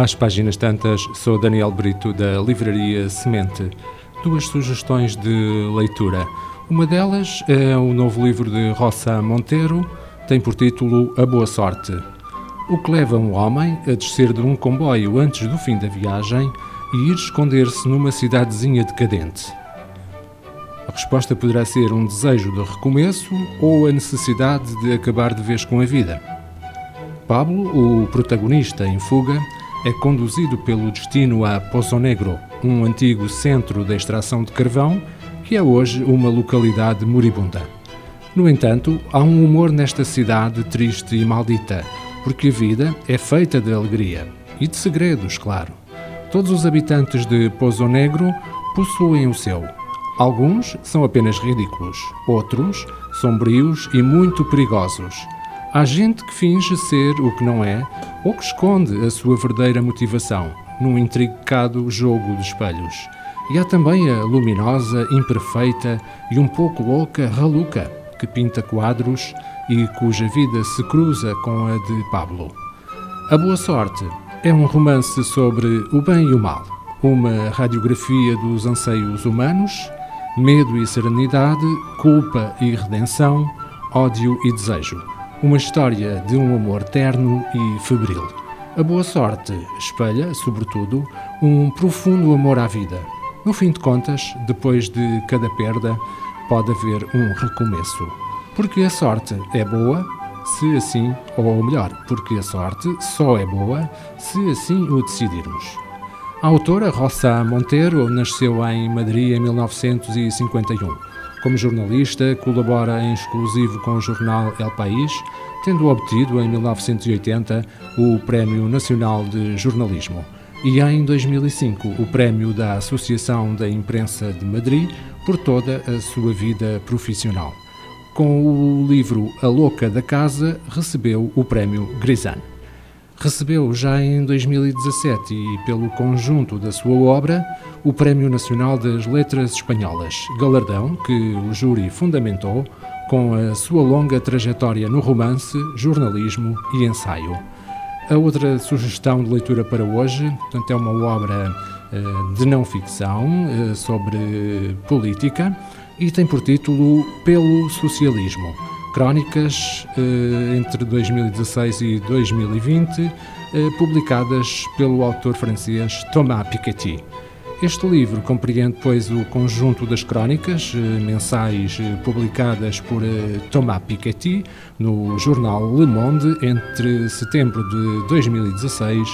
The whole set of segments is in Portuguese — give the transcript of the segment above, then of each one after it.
Às páginas tantas, sou Daniel Brito da Livraria Semente. Duas sugestões de leitura. Uma delas é o novo livro de Roça Monteiro, tem por título A Boa Sorte. O que leva um homem a descer de um comboio antes do fim da viagem e ir esconder-se numa cidadezinha decadente. A resposta poderá ser um desejo de recomeço ou a necessidade de acabar de vez com a vida. Pablo, o protagonista em fuga, é conduzido pelo destino a Pozo Negro, um antigo centro de extração de carvão que é hoje uma localidade moribunda. No entanto, há um humor nesta cidade triste e maldita, porque a vida é feita de alegria e de segredos, claro. Todos os habitantes de Pozo Negro possuem o seu. Alguns são apenas ridículos, outros sombrios e muito perigosos. Há gente que finge ser o que não é ou que esconde a sua verdadeira motivação num intricado jogo de espelhos. E há também a luminosa, imperfeita e um pouco louca Raluca, que pinta quadros e cuja vida se cruza com a de Pablo. A Boa Sorte é um romance sobre o bem e o mal, uma radiografia dos anseios humanos, medo e serenidade, culpa e redenção, ódio e desejo uma história de um amor terno e febril. A boa sorte espelha, sobretudo, um profundo amor à vida. No fim de contas, depois de cada perda, pode haver um recomeço. Porque a sorte é boa, se assim, ou melhor, porque a sorte só é boa se assim o decidirmos. A autora Rosa Monteiro nasceu em Madrid em 1951. Como jornalista, colabora em exclusivo com o jornal El País, tendo obtido em 1980 o Prémio Nacional de Jornalismo e em 2005 o Prémio da Associação da Imprensa de Madrid por toda a sua vida profissional. Com o livro A Louca da Casa, recebeu o Prémio Grisan recebeu já em 2017 e pelo conjunto da sua obra o Prémio Nacional das Letras Espanholas, galardão que o júri fundamentou com a sua longa trajetória no romance, jornalismo e ensaio. A outra sugestão de leitura para hoje portanto, é uma obra uh, de não ficção uh, sobre política e tem por título Pelo Socialismo crónicas eh, entre 2016 e 2020, eh, publicadas pelo autor francês Thomas Piketty. Este livro compreende, pois, o conjunto das crónicas eh, mensais publicadas por Thomas Piketty no jornal Le Monde entre setembro de 2016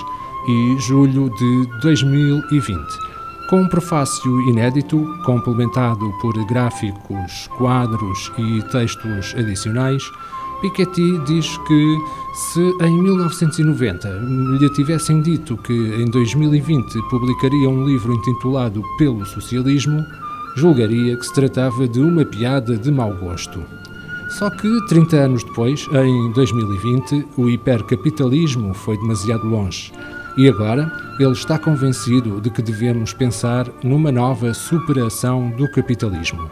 e julho de 2020 com um prefácio inédito, complementado por gráficos, quadros e textos adicionais, Piketty diz que se em 1990 lhe tivessem dito que em 2020 publicaria um livro intitulado Pelo Socialismo, julgaria que se tratava de uma piada de mau gosto. Só que 30 anos depois, em 2020, o hipercapitalismo foi demasiado longe e agora ele está convencido de que devemos pensar numa nova superação do capitalismo.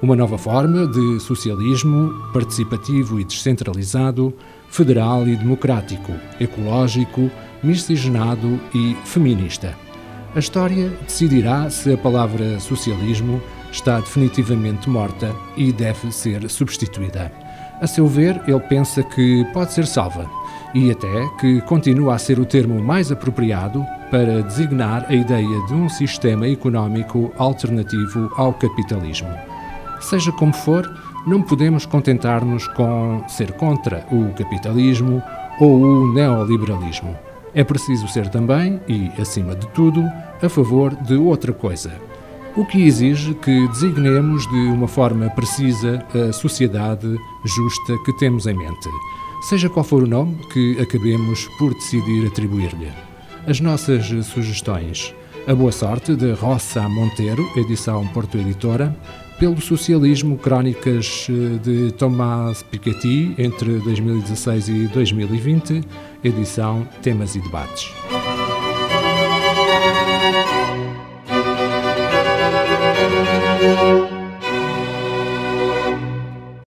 Uma nova forma de socialismo participativo e descentralizado, federal e democrático, ecológico, miscigenado e feminista. A história decidirá se a palavra socialismo está definitivamente morta e deve ser substituída. A seu ver, ele pensa que pode ser salva e até que continua a ser o termo mais apropriado para designar a ideia de um sistema económico alternativo ao capitalismo. Seja como for, não podemos contentar-nos com ser contra o capitalismo ou o neoliberalismo. É preciso ser também, e acima de tudo, a favor de outra coisa. O que exige que designemos de uma forma precisa a sociedade justa que temos em mente seja qual for o nome que acabemos por decidir atribuir-lhe. As nossas sugestões: A Boa Sorte, de Roça Monteiro, edição Porto Editora, pelo Socialismo, crónicas eh, de Tomás Piketty, entre 2016 e 2020, edição Temas e Debates. Música